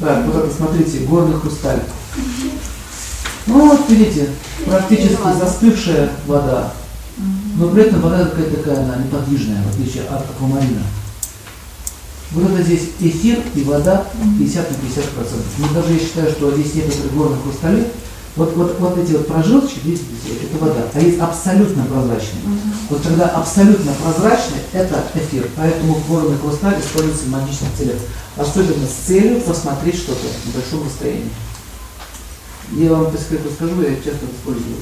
Так, вот это, смотрите, горный хрусталь. Ну вот, видите, практически застывшая вода. Но при этом вода какая-то такая, она неподвижная, в отличие от аквамарина. Вот это здесь эфир и вода 50 на 50 процентов. Но даже я считаю, что здесь некоторые горные хрустали, вот, вот, вот эти вот прожилочки, видите, это вода, а есть абсолютно прозрачные. Uh-huh. Вот когда абсолютно прозрачный, это эфир. Поэтому горный хрусталь используется в магических целях. Особенно с целью посмотреть что-то на большом расстоянии. Я вам, так сказать, скажу, я часто использую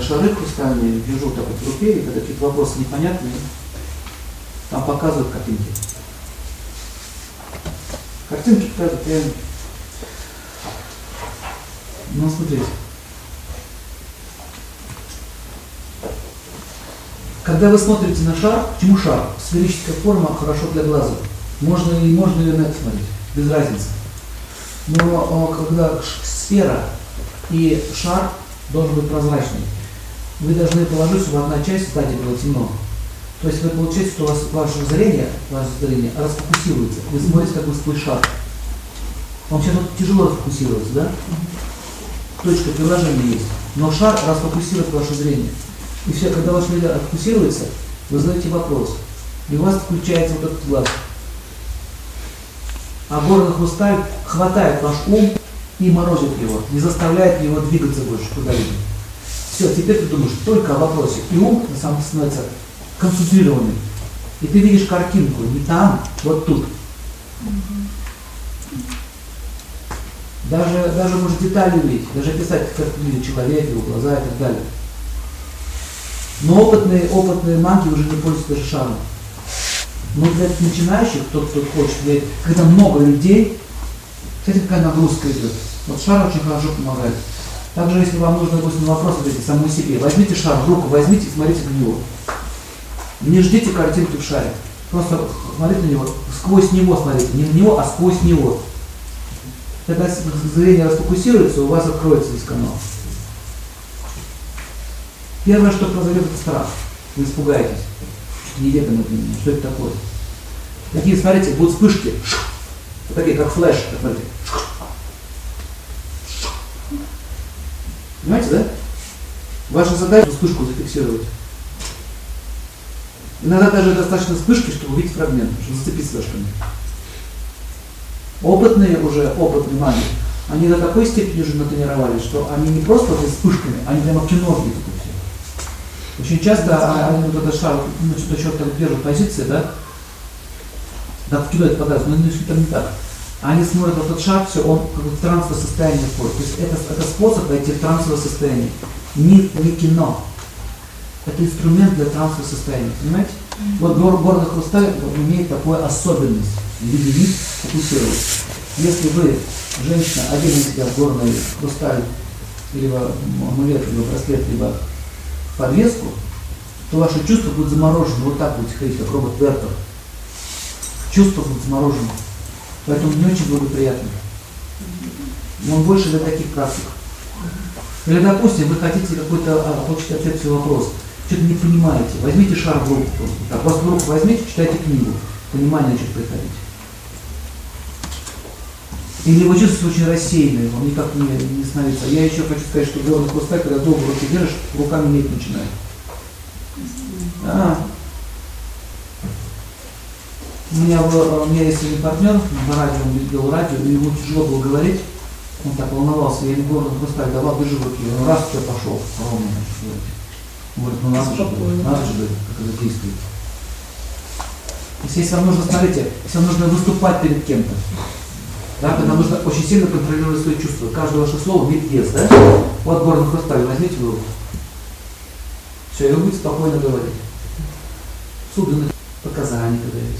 шары хрустальные, держу так вот в руке, и когда какие-то вопросы непонятные, там показывают картинки. Картинки показывают реально. Ну, смотрите. Когда вы смотрите на шар, почему шар? Сферическая форма хорошо для глаза. Можно и можно и на это смотреть, без разницы. Но а, когда сфера и шар должен быть прозрачный, вы должны положить, чтобы одна часть, кстати, было темно. То есть вы получаете, что у вас ваше зрение, ваше зрение расфокусируется. Вы смотрите как бы сквозь шар. Вам сейчас вот тяжело расфокусироваться, да? Точка приложения есть. Но шар расфокусирует ваше зрение. И все, когда ваше зрение расфокусируется, вы задаете вопрос. И у вас включается вот этот глаз. А горный хрусталь хватает ваш ум и морозит его, не заставляет его двигаться больше куда-либо. Все, теперь ты думаешь только о вопросе. И ум на самом деле становится концентрированным. И ты видишь картинку не там, вот тут. Даже, даже может детали увидеть, даже писать, как видит человек, его глаза и так далее. Но опытные, опытные маги уже не пользуются даже шаром. Но для начинающих, кто, кто хочет, когда много людей, кстати, какая нагрузка идет. Вот шар очень хорошо помогает. Также, если вам нужно, допустим, вопрос ответить самому себе, возьмите шар в руку, возьмите и смотрите на него. Не ждите картинки в шаре. Просто смотрите на него, сквозь него смотрите. Не на него, а сквозь него. Когда зрение расфокусируется, у вас откроется весь канал. Первое, что произойдет, это страх. Вы испугаетесь. Неведомо для меня. Что это такое? Такие, смотрите, будут вспышки. Вот такие, как флеш. Смотрите. Понимаете, да? Ваша задача вспышку зафиксировать. Иногда даже достаточно вспышки, чтобы увидеть фрагмент, чтобы зацепить флешками. Опытные уже, опытные маги, они до такой степени уже натренировались, что они не просто вот вспышками, они прямо кино видят все. Очень часто а, они вот этот шар, ну, что-то еще так держат позиции, да, да, кино это но это не так. Они смотрят этот шаг, все, он как бы в трансовое состояние входит. То есть это, это способ войти в трансовое состояние. Не, не кино. Это инструмент для трансового состояния, понимаете? Mm-hmm. Вот гор, горный хрусталь имеет такую особенность вид фокусировать. Если вы, женщина, одели себя в горный хрусталь, либо амулет, либо браслет, либо подвеску, то ваши чувства будут заморожены. Вот так будете ходить, как робот Вертер. Чувства будут заморожены. Поэтому не очень благоприятно. Он больше для таких практик. Или, допустим, вы хотите какой-то а, получить ответ свой вопрос, что-то не понимаете, возьмите шар в руку просто. Так, просто в руку возьмите, читайте книгу, понимание начнет приходить. Или вы чувствуете очень рассеянный, он никак не, не становится. Я еще хочу сказать, что горный хрусталь, когда долго руки держишь, руками медь начинает. А, у меня, у меня есть один партнер, на радио, он делал радио, и ему тяжело было говорить, он так волновался, я ему ну просто давал, держи руки, он раз все пошел, ровно, Говорит, ну надо же, надо же, как это действует. Если вам нужно, смотрите, если вам нужно выступать перед кем-то, да, тогда нужно очень сильно контролировать свои чувства. Каждое ваше слово имеет вес, да? Вот горный хрусталь, возьмите в руку. Все, и вы будете спокойно говорить. Суды показания когда даете.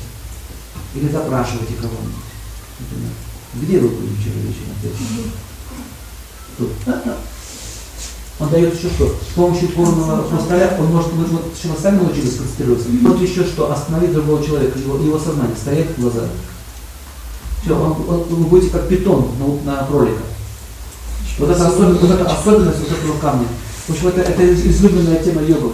Или допрашивайте кого-нибудь. Где вы были вчера вечером? Тут. Он дает еще что? С помощью горного хрусталя он может, вы вот сами научились концентрироваться, вот еще что, остановить другого человека, его, его сознание, стоять в глазах. Все, он, он, вы будете как питон на, на кролика. Вот это, особенность, вот это особенность вот этого камня. В общем, это, это излюбленная тема йогов.